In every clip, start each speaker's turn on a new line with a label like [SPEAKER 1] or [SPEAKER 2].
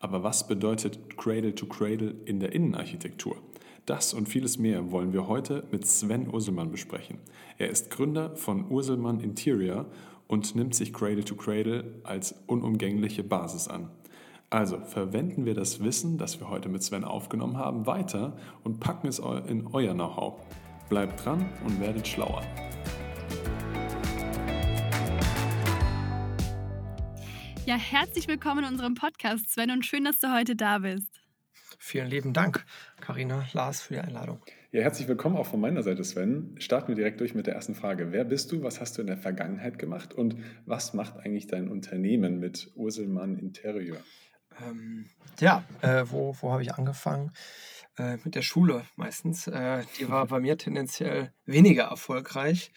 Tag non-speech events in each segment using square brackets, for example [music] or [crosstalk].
[SPEAKER 1] Aber was bedeutet Cradle to Cradle in der Innenarchitektur? Das und vieles mehr wollen wir heute mit Sven Urselmann besprechen. Er ist Gründer von Urselmann Interior und nimmt sich Cradle to Cradle als unumgängliche Basis an. Also verwenden wir das Wissen, das wir heute mit Sven aufgenommen haben, weiter und packen es in euer Know-how. Bleibt dran und werdet schlauer.
[SPEAKER 2] Ja, herzlich willkommen in unserem Podcast, Sven, und schön, dass du heute da bist.
[SPEAKER 3] Vielen lieben Dank, Karina, Lars, für die Einladung.
[SPEAKER 1] Ja, herzlich willkommen auch von meiner Seite, Sven. Starten wir direkt durch mit der ersten Frage. Wer bist du? Was hast du in der Vergangenheit gemacht? Und was macht eigentlich dein Unternehmen mit Urselmann Interior?
[SPEAKER 3] Ähm, ja, äh, wo, wo habe ich angefangen? Äh, mit der Schule meistens. Äh, die war bei mir tendenziell weniger erfolgreich,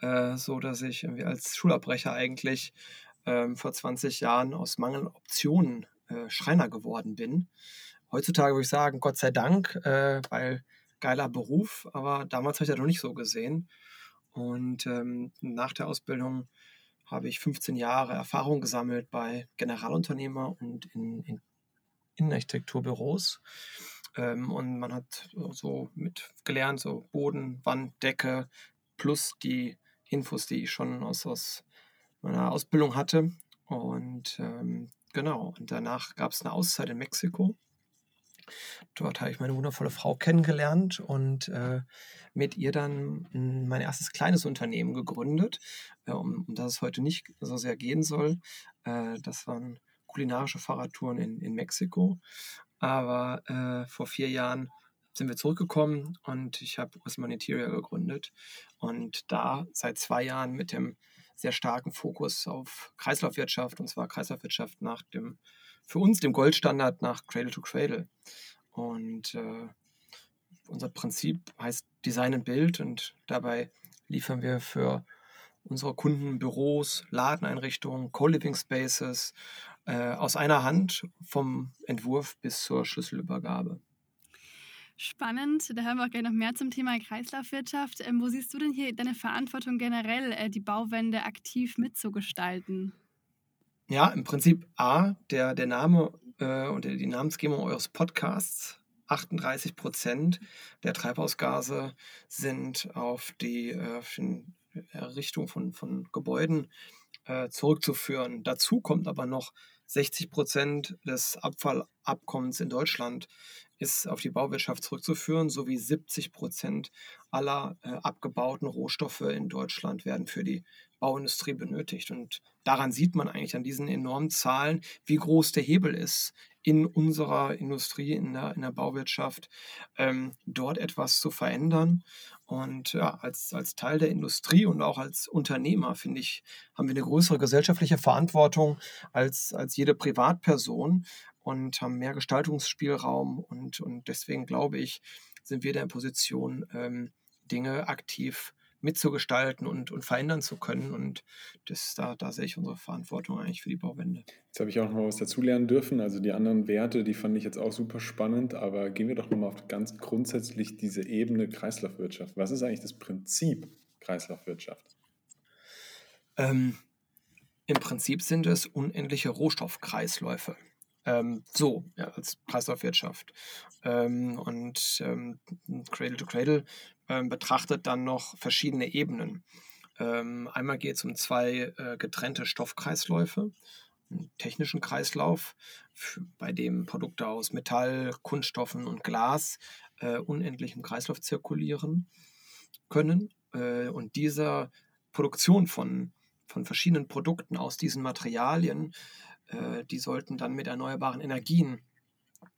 [SPEAKER 3] äh, so dass ich irgendwie als Schulabbrecher eigentlich ähm, vor 20 Jahren aus Mangel Optionen äh, Schreiner geworden bin. Heutzutage würde ich sagen, Gott sei Dank, äh, weil geiler Beruf, aber damals habe ich das noch nicht so gesehen. Und ähm, nach der Ausbildung habe ich 15 Jahre Erfahrung gesammelt bei Generalunternehmer und in, in Innenarchitekturbüros. Ähm, und man hat so mit gelernt, so Boden, Wand, Decke, plus die Infos, die ich schon aus, aus meiner Ausbildung hatte. Und ähm, genau, und danach gab es eine Auszeit in Mexiko. Dort habe ich meine wundervolle Frau kennengelernt und äh, mit ihr dann mein erstes kleines Unternehmen gegründet, äh, um, um, das es heute nicht so sehr gehen soll. Äh, das waren kulinarische Fahrradtouren in, in Mexiko. Aber äh, vor vier Jahren sind wir zurückgekommen und ich habe Osman Interior gegründet und da seit zwei Jahren mit dem sehr starken Fokus auf Kreislaufwirtschaft und zwar Kreislaufwirtschaft nach dem für uns dem Goldstandard nach Cradle to Cradle. Und äh, unser Prinzip heißt Design and Build und dabei liefern wir für unsere Kunden Büros, Ladeneinrichtungen, Co-Living Spaces äh, aus einer Hand vom Entwurf bis zur Schlüsselübergabe.
[SPEAKER 2] Spannend, da hören wir auch gleich noch mehr zum Thema Kreislaufwirtschaft. Ähm, wo siehst du denn hier deine Verantwortung generell, äh, die Bauwende aktiv mitzugestalten?
[SPEAKER 3] Ja, im Prinzip A, der, der Name äh, und die Namensgebung eures Podcasts. 38 Prozent der Treibhausgase sind auf die, äh, Errichtung von, von Gebäuden äh, zurückzuführen. Dazu kommt aber noch 60 Prozent des Abfallabkommens in Deutschland ist auf die Bauwirtschaft zurückzuführen, sowie 70 Prozent aller äh, abgebauten Rohstoffe in Deutschland werden für die Bauindustrie benötigt. Und daran sieht man eigentlich an diesen enormen Zahlen, wie groß der Hebel ist in unserer Industrie, in der, in der Bauwirtschaft, ähm, dort etwas zu verändern. Und ja, als, als Teil der Industrie und auch als Unternehmer, finde ich, haben wir eine größere gesellschaftliche Verantwortung als, als jede Privatperson und haben mehr Gestaltungsspielraum. Und, und deswegen glaube ich, sind wir in der Position, ähm, Dinge aktiv mitzugestalten und, und verändern zu können. Und das, da, da sehe ich unsere Verantwortung eigentlich für die Bauwende.
[SPEAKER 1] Jetzt habe ich auch noch mal was dazulernen dürfen. Also die anderen Werte, die fand ich jetzt auch super spannend. Aber gehen wir doch nochmal auf ganz grundsätzlich diese Ebene Kreislaufwirtschaft. Was ist eigentlich das Prinzip Kreislaufwirtschaft?
[SPEAKER 3] Ähm, Im Prinzip sind es unendliche Rohstoffkreisläufe. Ähm, so, ja, als Kreislaufwirtschaft. Ähm, und ähm, Cradle to Cradle ähm, betrachtet dann noch verschiedene Ebenen. Ähm, einmal geht es um zwei äh, getrennte Stoffkreisläufe. Einen technischen Kreislauf, bei dem Produkte aus Metall, Kunststoffen und Glas äh, unendlich im Kreislauf zirkulieren können. Äh, und diese Produktion von, von verschiedenen Produkten aus diesen Materialien, äh, die sollten dann mit erneuerbaren Energien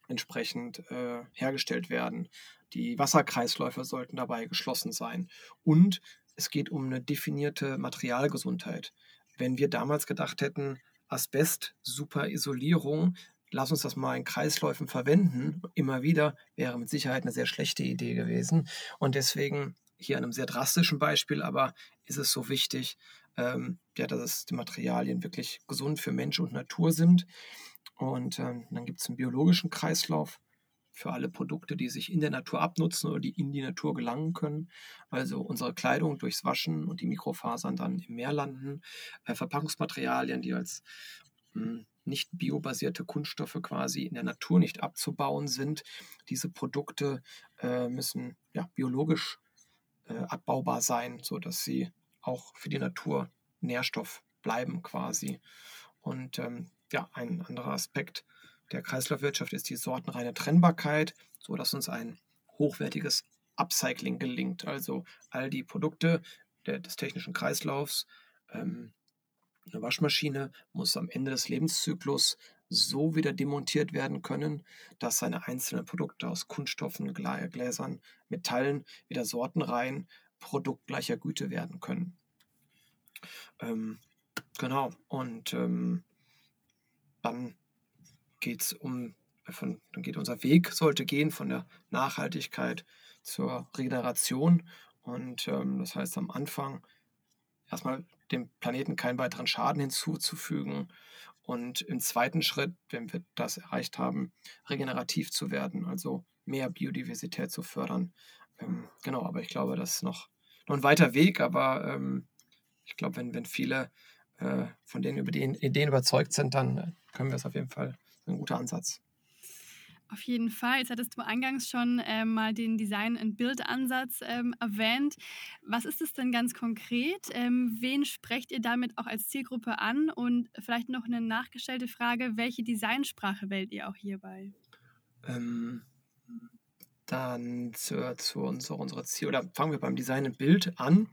[SPEAKER 3] entsprechend äh, hergestellt werden. Die Wasserkreisläufe sollten dabei geschlossen sein. Und es geht um eine definierte Materialgesundheit. Wenn wir damals gedacht hätten, Asbest, super Isolierung, lass uns das mal in Kreisläufen verwenden, immer wieder, wäre mit Sicherheit eine sehr schlechte Idee gewesen. Und deswegen hier an einem sehr drastischen Beispiel, aber ist es so wichtig, ähm, ja, dass es die Materialien wirklich gesund für Mensch und Natur sind. Und ähm, dann gibt es einen biologischen Kreislauf für alle Produkte, die sich in der Natur abnutzen oder die in die Natur gelangen können. Also unsere Kleidung durchs Waschen und die Mikrofasern dann im Meer landen, äh, Verpackungsmaterialien, die als mh, hm, nicht biobasierte Kunststoffe quasi in der Natur nicht abzubauen sind. Diese Produkte äh, müssen ja, biologisch äh, abbaubar sein, sodass sie auch für die Natur Nährstoff bleiben quasi. Und ähm, ja, ein anderer Aspekt der Kreislaufwirtschaft ist die sortenreine Trennbarkeit, sodass uns ein hochwertiges Upcycling gelingt. Also all die Produkte der, des technischen Kreislaufs, ähm, eine Waschmaschine muss am Ende des Lebenszyklus so wieder demontiert werden können, dass seine einzelnen Produkte aus Kunststoffen, Gläsern, Metallen wieder sortenrein produktgleicher Güte werden können. Ähm, genau, und ähm, dann geht es um, von, dann geht unser Weg, sollte gehen von der Nachhaltigkeit zur Regeneration. Und ähm, das heißt am Anfang erstmal dem Planeten keinen weiteren Schaden hinzuzufügen und im zweiten Schritt, wenn wir das erreicht haben, regenerativ zu werden, also mehr Biodiversität zu fördern. Ähm, genau, aber ich glaube, das ist noch, noch ein weiter Weg, aber ähm, ich glaube, wenn, wenn viele äh, von denen über die Ideen überzeugt sind, dann äh, können wir es auf jeden Fall ein guter Ansatz.
[SPEAKER 2] Auf jeden Fall. Jetzt hattest du eingangs schon äh, mal den Design- und Bildansatz ähm, erwähnt. Was ist es denn ganz konkret? Ähm, wen sprecht ihr damit auch als Zielgruppe an? Und vielleicht noch eine nachgestellte Frage: Welche Designsprache wählt ihr auch hierbei? Ähm,
[SPEAKER 3] dann zu, zu unserer, unserer Ziel, oder fangen wir beim Design und Bild an.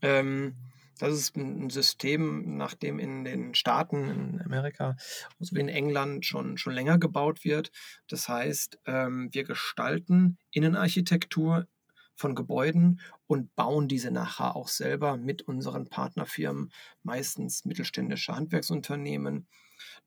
[SPEAKER 3] Ähm, das ist ein System, nach dem in den Staaten, in Amerika, so wie in England schon, schon länger gebaut wird. Das heißt, ähm, wir gestalten Innenarchitektur von Gebäuden und bauen diese nachher auch selber mit unseren Partnerfirmen, meistens mittelständische Handwerksunternehmen.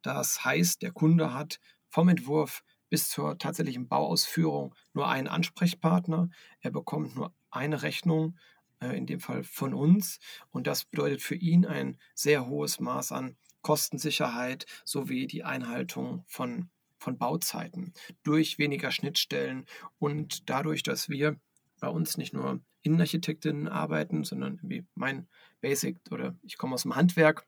[SPEAKER 3] Das heißt, der Kunde hat vom Entwurf bis zur tatsächlichen Bauausführung nur einen Ansprechpartner. Er bekommt nur eine Rechnung äh, in dem Fall von uns. Und das bedeutet für ihn ein sehr hohes Maß an Kostensicherheit sowie die Einhaltung von, von Bauzeiten durch weniger Schnittstellen und dadurch, dass wir bei uns nicht nur Innenarchitektinnen arbeiten, sondern wie mein Basic oder ich komme aus dem Handwerk,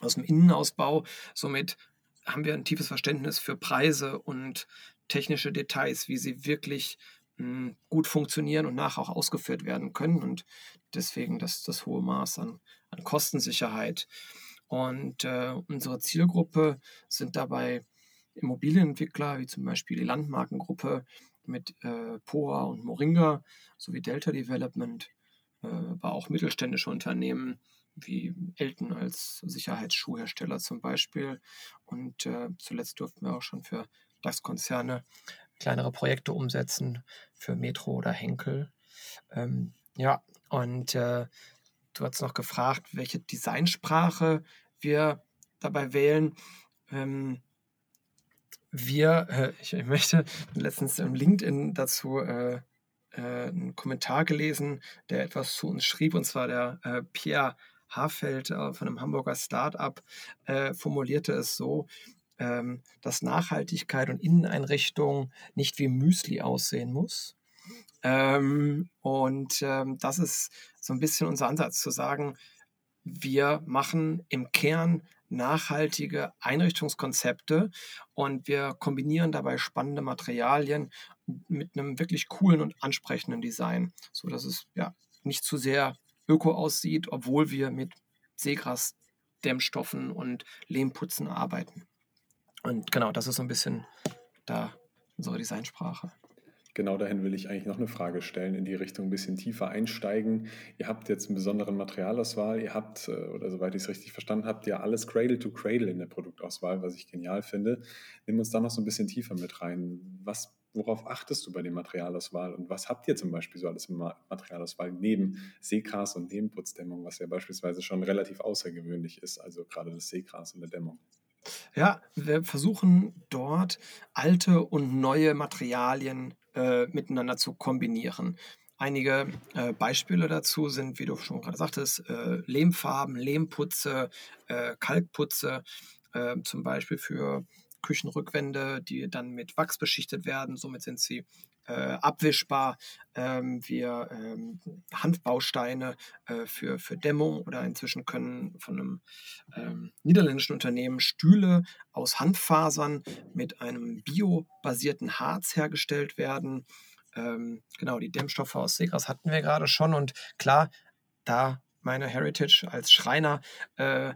[SPEAKER 3] aus dem Innenausbau. Somit haben wir ein tiefes Verständnis für Preise und technische Details, wie sie wirklich hm, gut funktionieren und nachher auch ausgeführt werden können. Und deswegen das, das hohe Maß an, an Kostensicherheit. Und äh, unsere Zielgruppe sind dabei Immobilienentwickler, wie zum Beispiel die Landmarkengruppe mit äh, POA und Moringa sowie Delta Development, aber auch mittelständische Unternehmen wie Elton als Sicherheitsschuhhersteller zum Beispiel. Und äh, zuletzt durften wir auch schon für DAX-Konzerne kleinere Projekte umsetzen für Metro oder Henkel. Ähm, ja, und äh, du hast noch gefragt, welche Designsprache wir dabei wählen. Ähm, wir, äh, ich, ich, möchte letztens im LinkedIn dazu äh, äh, einen Kommentar gelesen, der etwas zu uns schrieb, und zwar der äh, Pierre Hafeld äh, von einem Hamburger Startup äh, formulierte es so, ähm, dass Nachhaltigkeit und Inneneinrichtung nicht wie Müsli aussehen muss. Ähm, und ähm, das ist so ein bisschen unser Ansatz zu sagen, wir machen im Kern nachhaltige Einrichtungskonzepte und wir kombinieren dabei spannende Materialien mit einem wirklich coolen und ansprechenden Design, so dass es ja nicht zu sehr öko aussieht, obwohl wir mit Seegras Dämmstoffen und Lehmputzen arbeiten. Und genau, das ist so ein bisschen da unsere Designsprache.
[SPEAKER 1] Genau dahin will ich eigentlich noch eine Frage stellen, in die Richtung ein bisschen tiefer einsteigen. Ihr habt jetzt einen besonderen Materialauswahl, ihr habt, äh, oder soweit ich es richtig verstanden habe, ja alles Cradle to Cradle in der Produktauswahl, was ich genial finde. Nimm uns da noch so ein bisschen tiefer mit rein. Was, worauf achtest du bei der Materialauswahl und was habt ihr zum Beispiel so alles im Materialauswahl neben Seegras und Nebenputzdämmung, was ja beispielsweise schon relativ außergewöhnlich ist, also gerade das Seegras und der Dämmung?
[SPEAKER 3] Ja, wir versuchen dort alte und neue Materialien äh, miteinander zu kombinieren. Einige äh, Beispiele dazu sind, wie du schon gerade sagtest, äh, Lehmfarben, Lehmputze, äh, Kalkputze, äh, zum Beispiel für Küchenrückwände, die dann mit Wachs beschichtet werden. Somit sind sie äh, abwischbar. Ähm, wir ähm, Handbausteine äh, für, für Dämmung oder inzwischen können von einem ähm, niederländischen Unternehmen Stühle aus Handfasern mit einem biobasierten Harz hergestellt werden. Ähm, genau, die Dämmstoffe aus Segras hatten wir gerade schon. Und klar, da meine Heritage als Schreiner, äh,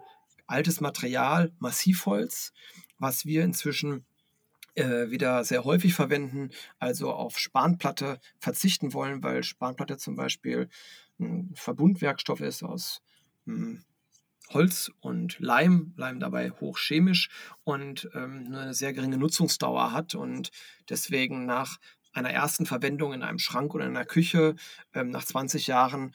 [SPEAKER 3] altes Material, Massivholz, was wir inzwischen äh, wieder sehr häufig verwenden, also auf Spanplatte verzichten wollen, weil Spanplatte zum Beispiel ein Verbundwerkstoff ist aus hm, Holz und Leim, Leim dabei hochchemisch und ähm, eine sehr geringe Nutzungsdauer hat und deswegen nach einer ersten Verwendung in einem Schrank oder in einer Küche ähm, nach 20 Jahren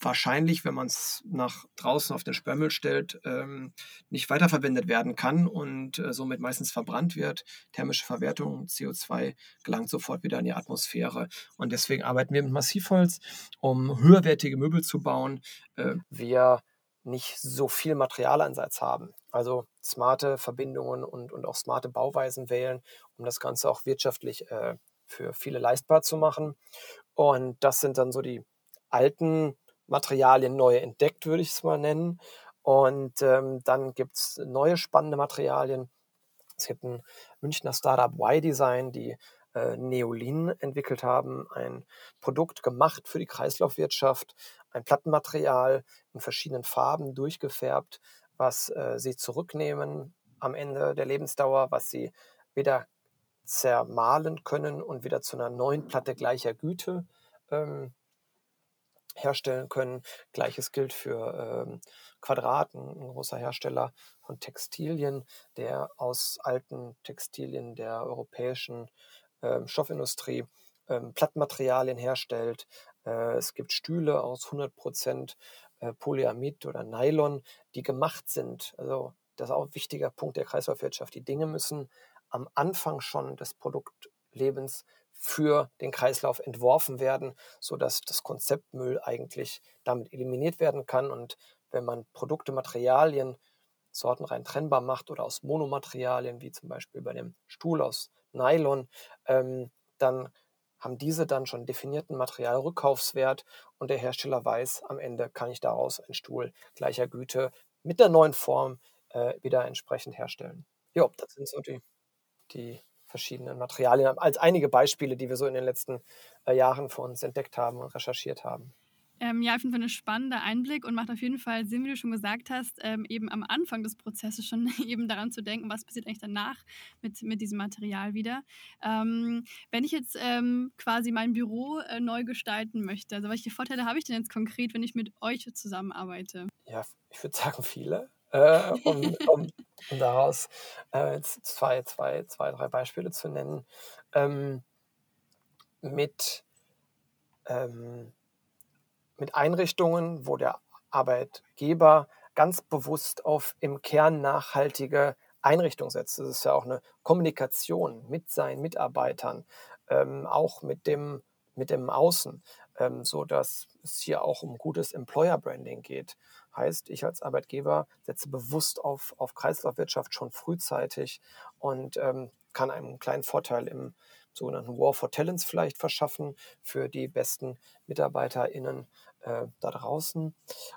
[SPEAKER 3] wahrscheinlich, wenn man es nach draußen auf den Sperrmüll stellt, ähm, nicht weiterverwendet werden kann und äh, somit meistens verbrannt wird. Thermische Verwertung, CO2 gelangt sofort wieder in die Atmosphäre. Und deswegen arbeiten wir mit Massivholz, um höherwertige Möbel zu bauen. Äh, wir nicht so viel Materialeinsatz haben. Also smarte Verbindungen und, und auch smarte Bauweisen wählen, um das Ganze auch wirtschaftlich äh, für viele leistbar zu machen. Und das sind dann so die alten Materialien neu entdeckt, würde ich es mal nennen. Und ähm, dann gibt es neue spannende Materialien. Es gibt ein Münchner Startup Y-Design, die äh, Neolin entwickelt haben, ein Produkt gemacht für die Kreislaufwirtschaft, ein Plattenmaterial in verschiedenen Farben durchgefärbt, was äh, sie zurücknehmen am Ende der Lebensdauer, was sie wieder zermahlen können und wieder zu einer neuen Platte gleicher Güte ähm, herstellen können. Gleiches gilt für ähm, Quadrat, ein, großer Hersteller von Textilien, der aus alten Textilien der europäischen ähm, Stoffindustrie ähm, Plattmaterialien herstellt. Äh, es gibt Stühle aus 100% äh, Polyamid oder Nylon, die gemacht sind. Also das ist auch ein wichtiger Punkt der Kreislaufwirtschaft. Die Dinge müssen am Anfang schon des Produktlebens für den Kreislauf entworfen werden, sodass das Konzept Müll eigentlich damit eliminiert werden kann. Und wenn man Produkte, Materialien sortenrein trennbar macht oder aus Monomaterialien, wie zum Beispiel bei dem Stuhl aus Nylon, ähm, dann haben diese dann schon definierten Materialrückkaufswert und der Hersteller weiß, am Ende kann ich daraus einen Stuhl gleicher Güte mit der neuen Form äh, wieder entsprechend herstellen. Ja, das sind so die die verschiedenen Materialien als einige Beispiele, die wir so in den letzten äh, Jahren für uns entdeckt haben und recherchiert haben.
[SPEAKER 2] Ähm, ja, auf jeden Fall ein spannender Einblick und macht auf jeden Fall Sinn, wie du schon gesagt hast, ähm, eben am Anfang des Prozesses schon [laughs] eben daran zu denken, was passiert eigentlich danach mit, mit diesem Material wieder. Ähm, wenn ich jetzt ähm, quasi mein Büro äh, neu gestalten möchte, also welche Vorteile habe ich denn jetzt konkret, wenn ich mit euch zusammenarbeite?
[SPEAKER 3] Ja, ich würde sagen viele äh, um, um, um, daraus äh, zwei, zwei, zwei, drei Beispiele zu nennen. Ähm, mit, ähm, mit Einrichtungen, wo der Arbeitgeber ganz bewusst auf im Kern nachhaltige Einrichtung setzt. Das ist ja auch eine Kommunikation mit seinen Mitarbeitern, ähm, auch mit dem, mit dem Außen, ähm, so dass es hier auch um gutes Employer Branding geht. Heißt, ich als Arbeitgeber setze bewusst auf, auf Kreislaufwirtschaft schon frühzeitig und ähm, kann einen kleinen Vorteil im sogenannten War for Talents vielleicht verschaffen für die besten MitarbeiterInnen äh, da draußen.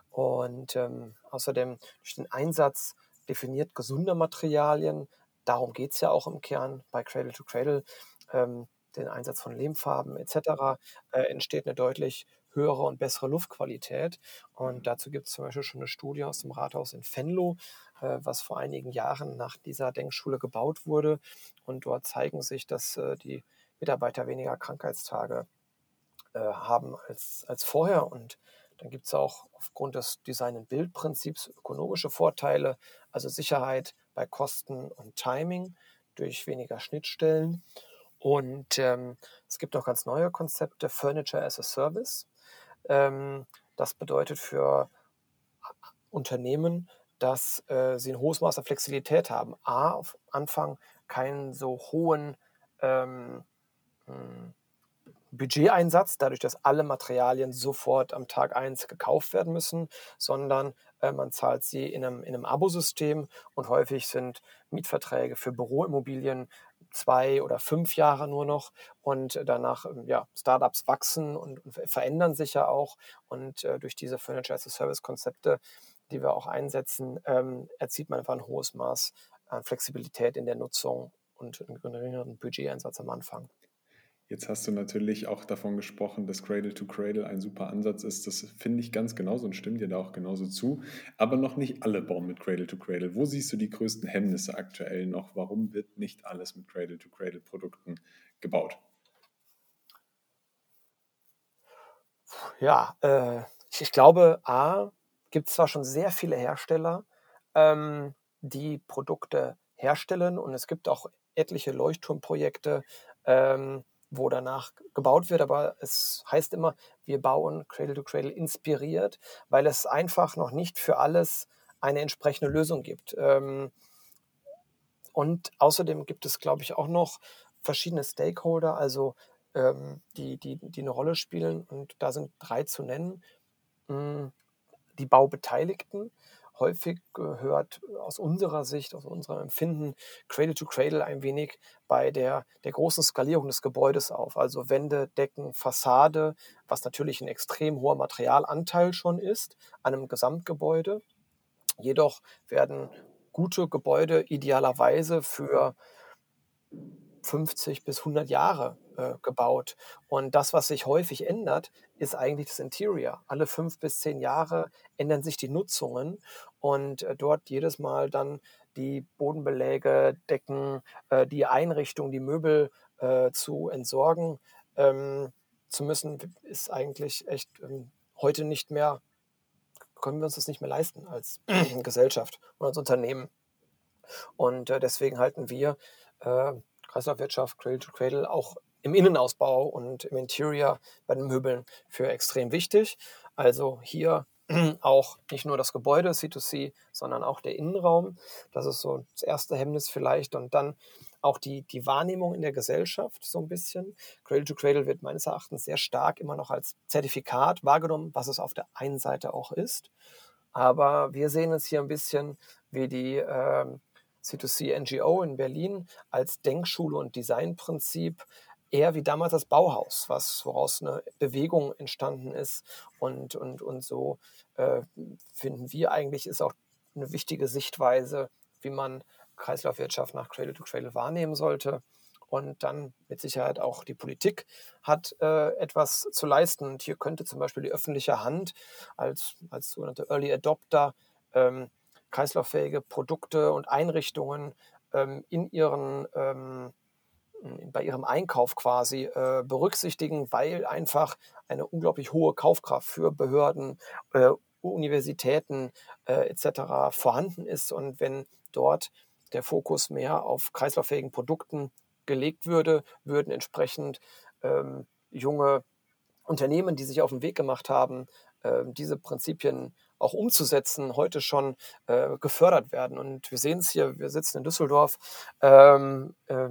[SPEAKER 3] Und ähm, außerdem durch den Einsatz definiert gesunder Materialien, darum geht es ja auch im Kern bei Cradle to Cradle, ähm, den Einsatz von Lehmfarben etc., äh, entsteht eine deutlich höhere und bessere Luftqualität. Und mhm. dazu gibt es zum Beispiel schon eine Studie aus dem Rathaus in Venlo, äh, was vor einigen Jahren nach dieser Denkschule gebaut wurde. Und dort zeigen sich, dass äh, die Mitarbeiter weniger Krankheitstage äh, haben als, als vorher. Und dann gibt es auch aufgrund des Design-and-Build-Prinzips ökonomische Vorteile, also Sicherheit bei Kosten und Timing durch weniger Schnittstellen. Und ähm, es gibt noch ganz neue Konzepte, Furniture as a Service. Ähm, das bedeutet für Unternehmen, dass äh, sie ein hohes Maß an Flexibilität haben. A, auf Anfang keinen so hohen ähm, hm, Budgeteinsatz, dadurch, dass alle Materialien sofort am Tag 1 gekauft werden müssen, sondern äh, man zahlt sie in einem, in einem Abosystem und häufig sind Mietverträge für Büroimmobilien zwei oder fünf Jahre nur noch und danach, ähm, ja, Startups wachsen und, und verändern sich ja auch und äh, durch diese Furniture as a Service Konzepte, die wir auch einsetzen, ähm, erzielt man einfach ein hohes Maß an Flexibilität in der Nutzung und einen geringeren Budgeteinsatz am Anfang.
[SPEAKER 1] Jetzt hast du natürlich auch davon gesprochen, dass Cradle to Cradle ein super Ansatz ist. Das finde ich ganz genauso und stimmt dir da auch genauso zu. Aber noch nicht alle bauen mit Cradle to Cradle. Wo siehst du die größten Hemmnisse aktuell noch? Warum wird nicht alles mit Cradle to Cradle Produkten gebaut?
[SPEAKER 3] Ja, äh, ich glaube, A, gibt es zwar schon sehr viele Hersteller, ähm, die Produkte herstellen und es gibt auch etliche Leuchtturmprojekte, ähm, wo danach gebaut wird, aber es heißt immer, wir bauen Cradle to Cradle inspiriert, weil es einfach noch nicht für alles eine entsprechende Lösung gibt. Ähm, und außerdem gibt es, glaube ich, auch noch verschiedene Stakeholder, also ähm, die, die, die eine Rolle spielen. Und da sind drei zu nennen. Hm, die Baubeteiligten, häufig gehört aus unserer Sicht, aus unserem Empfinden, Cradle to Cradle ein wenig bei der, der großen Skalierung des Gebäudes auf. Also Wände, Decken, Fassade, was natürlich ein extrem hoher Materialanteil schon ist an einem Gesamtgebäude. Jedoch werden gute Gebäude idealerweise für 50 bis 100 Jahre äh, gebaut. Und das, was sich häufig ändert, ist eigentlich das Interior. Alle fünf bis zehn Jahre ändern sich die Nutzungen und äh, dort jedes Mal dann die Bodenbeläge, Decken, äh, die Einrichtung, die Möbel äh, zu entsorgen ähm, zu müssen, ist eigentlich echt ähm, heute nicht mehr, können wir uns das nicht mehr leisten als [clears throat] Gesellschaft und als Unternehmen. Und äh, deswegen halten wir äh, Kreislaufwirtschaft, Cradle to Cradle, auch im Innenausbau und im Interior bei den Möbeln für extrem wichtig. Also hier [clears throat] auch nicht nur das Gebäude C2C, sondern auch der Innenraum. Das ist so das erste Hemmnis vielleicht. Und dann auch die, die Wahrnehmung in der Gesellschaft so ein bisschen. Cradle to Cradle wird meines Erachtens sehr stark immer noch als Zertifikat wahrgenommen, was es auf der einen Seite auch ist. Aber wir sehen es hier ein bisschen wie die äh, C2C NGO in Berlin als Denkschule und Designprinzip eher wie damals das Bauhaus, was woraus eine Bewegung entstanden ist. Und, und, und so äh, finden wir eigentlich, ist auch eine wichtige Sichtweise, wie man Kreislaufwirtschaft nach Cradle to Cradle wahrnehmen sollte. Und dann mit Sicherheit auch die Politik hat äh, etwas zu leisten. Und hier könnte zum Beispiel die öffentliche Hand als, als sogenannte Early Adopter ähm, kreislauffähige Produkte und Einrichtungen ähm, in ihren, ähm, bei ihrem Einkauf quasi äh, berücksichtigen, weil einfach eine unglaublich hohe Kaufkraft für Behörden, äh, Universitäten äh, etc. vorhanden ist. Und wenn dort der Fokus mehr auf kreislauffähigen Produkten gelegt würde, würden entsprechend ähm, junge Unternehmen, die sich auf den Weg gemacht haben, äh, diese Prinzipien auch umzusetzen, heute schon äh, gefördert werden. Und wir sehen es hier, wir sitzen in Düsseldorf, ähm, äh,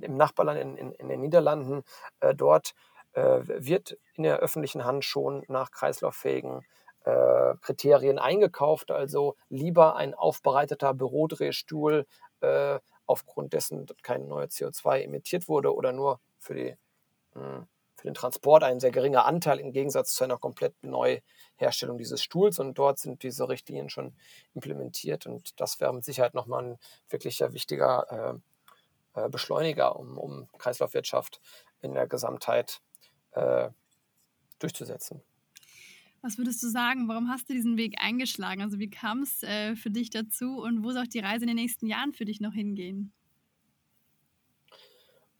[SPEAKER 3] im Nachbarland in, in, in den Niederlanden. Äh, dort äh, wird in der öffentlichen Hand schon nach kreislauffähigen äh, Kriterien eingekauft. Also lieber ein aufbereiteter Bürodrehstuhl äh, aufgrund dessen kein neues CO2 emittiert wurde oder nur für die mh, hm, für den Transport ein sehr geringer Anteil im Gegensatz zu einer komplett Neuherstellung dieses Stuhls. Und dort sind diese Richtlinien schon implementiert. Und das wäre mit Sicherheit nochmal ein wirklicher wichtiger äh, äh, Beschleuniger, um, um, Kreislaufwirtschaft in der Gesamtheit äh, durchzusetzen.
[SPEAKER 2] Was würdest du sagen? Warum hast du diesen Weg eingeschlagen? Also wie kam es äh, für dich dazu und wo soll die Reise in den nächsten Jahren für dich noch hingehen?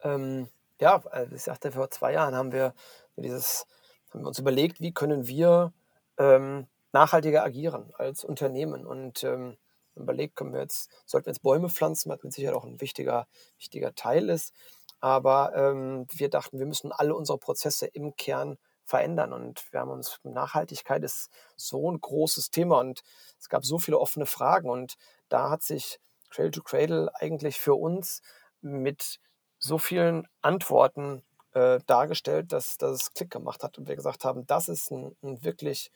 [SPEAKER 3] Ähm, ja, also ich sagte, vor zwei Jahren haben wir dieses, haben wir uns überlegt, wie können wir ähm, nachhaltiger agieren als Unternehmen und ähm, überlegt, können wir jetzt, sollten wir jetzt Bäume pflanzen, was mit Sicherheit auch ein wichtiger, wichtiger Teil ist. Aber ähm, wir dachten, wir müssen alle unsere Prozesse im Kern verändern. Und wir haben uns, Nachhaltigkeit ist so ein großes Thema und es gab so viele offene Fragen. Und da hat sich Cradle to Cradle eigentlich für uns mit so vielen Antworten äh, dargestellt, dass, dass es Klick gemacht hat und wir gesagt haben, das ist ein, ein wirklich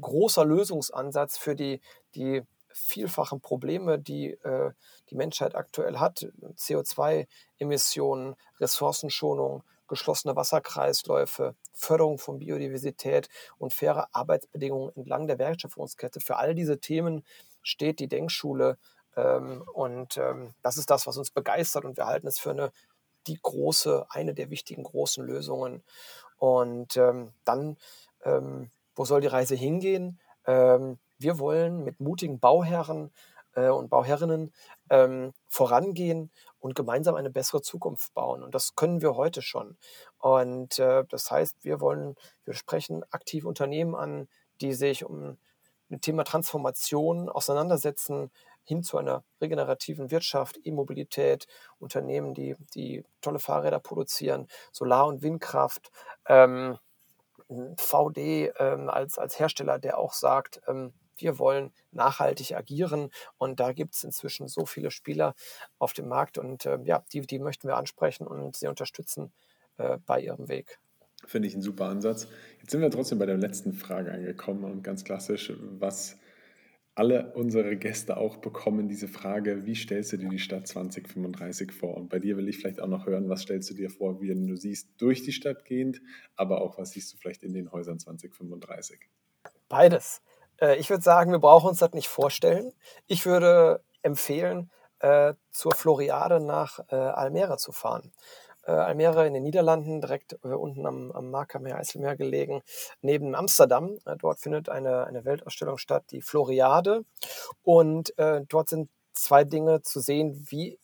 [SPEAKER 3] großer Lösungsansatz für die, die vielfachen Probleme, die äh, die Menschheit aktuell hat. CO2-Emissionen, Ressourcenschonung, geschlossene Wasserkreisläufe, Förderung von Biodiversität und faire Arbeitsbedingungen entlang der Wertschöpfungskette. Für all diese Themen steht die Denkschule ähm, und ähm, das ist das, was uns begeistert und wir halten es für eine die große, eine der wichtigen großen Lösungen. Und ähm, dann, ähm, wo soll die Reise hingehen? Ähm, wir wollen mit mutigen Bauherren äh, und Bauherrinnen ähm, vorangehen und gemeinsam eine bessere Zukunft bauen. Und das können wir heute schon. Und äh, das heißt, wir wollen, wir sprechen aktiv Unternehmen an, die sich um ein Thema Transformation auseinandersetzen, hin zu einer regenerativen Wirtschaft, E-Mobilität, Unternehmen, die, die tolle Fahrräder produzieren, Solar- und Windkraft, ähm, VD ähm, als, als Hersteller, der auch sagt, ähm, wir wollen nachhaltig agieren und da gibt es inzwischen so viele Spieler auf dem Markt und äh, ja, die, die möchten wir ansprechen und sie unterstützen äh, bei ihrem Weg.
[SPEAKER 1] Finde ich einen super Ansatz. Jetzt sind wir trotzdem bei der letzten Frage angekommen und ganz klassisch, was alle unsere Gäste auch bekommen, diese Frage, wie stellst du dir die Stadt 2035 vor? Und bei dir will ich vielleicht auch noch hören, was stellst du dir vor, wie du siehst, durch die Stadt gehend, aber auch, was siehst du vielleicht in den Häusern 2035?
[SPEAKER 3] Beides. Äh, ich würde sagen, wir brauchen uns das nicht vorstellen. Ich würde empfehlen, äh, zur Floriade nach äh, Almere zu fahren äh, Almere in den Niederlanden, direkt äh, unten am, am Markermeer, Eiselmeer gelegen, neben Amsterdam. Äh, dort findet eine, eine Weltausstellung statt, die Floriade. Und äh, dort sind zwei Dinge zu sehen, wie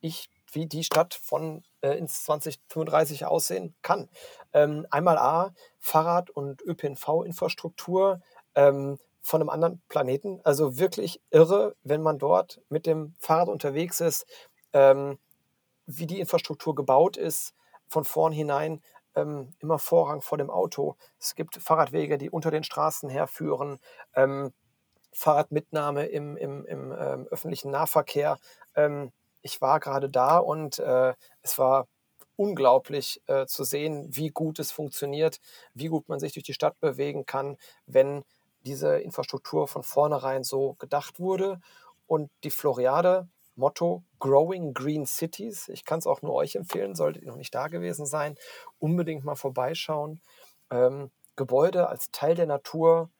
[SPEAKER 3] ich wie die Stadt von äh, ins 2035 aussehen kann. Ähm, einmal A, Fahrrad- und ÖPNV-Infrastruktur ähm, von einem anderen Planeten. Also wirklich irre, wenn man dort mit dem Fahrrad unterwegs ist. Ähm, wie die Infrastruktur gebaut ist, von vornherein ähm, immer Vorrang vor dem Auto. Es gibt Fahrradwege, die unter den Straßen herführen, ähm, Fahrradmitnahme im, im, im ähm, öffentlichen Nahverkehr. Ähm, ich war gerade da und äh, es war unglaublich äh, zu sehen, wie gut es funktioniert, wie gut man sich durch die Stadt bewegen kann, wenn diese Infrastruktur von vornherein so gedacht wurde. Und die Floriade Motto Growing Green Cities. Ich kann es auch nur euch empfehlen, solltet ihr noch nicht da gewesen sein, unbedingt mal vorbeischauen. Ähm, Gebäude als Teil der Natur,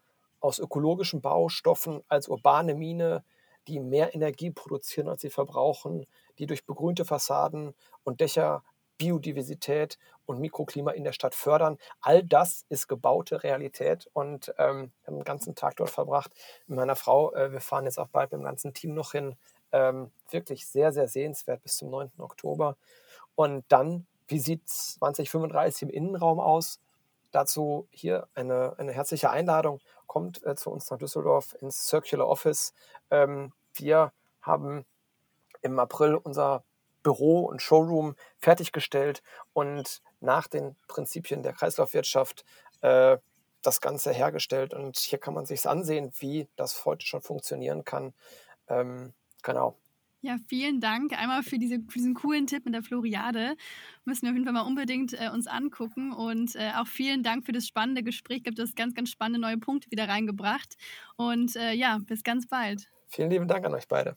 [SPEAKER 3] aus ökologischen Baustoffen, als urbane Mine, die mehr Energie produzieren, als sie verbrauchen, die durch begrünte Fassaden und Dächer Biodiversität und Mikroklima in der Stadt fördern. All das ist gebaute Realität und ähm, den ganzen Tag dort verbracht mit meiner Frau. Äh, wir fahren jetzt auch bald mit dem ganzen Team noch hin ähm, wirklich sehr, sehr sehenswert bis zum 9. Oktober. Und dann, wie sieht 2035 im Innenraum aus? Dazu hier eine, eine herzliche Einladung. Kommt äh, zu uns nach Düsseldorf ins Circular Office. Ähm, wir haben im April unser Büro und Showroom fertiggestellt und nach den Prinzipien der Kreislaufwirtschaft äh, das Ganze hergestellt. Und hier kann man sich ansehen, wie das heute schon funktionieren kann. Ähm, Genau.
[SPEAKER 2] Ja, vielen Dank einmal für, diese, für diesen coolen Tipp mit der Floriade. Müssen wir auf jeden Fall mal unbedingt äh, uns angucken. Und äh, auch vielen Dank für das spannende Gespräch. Gibt es ganz, ganz spannende neue Punkte wieder reingebracht. Und äh, ja, bis ganz bald.
[SPEAKER 3] Vielen lieben Dank an euch beide.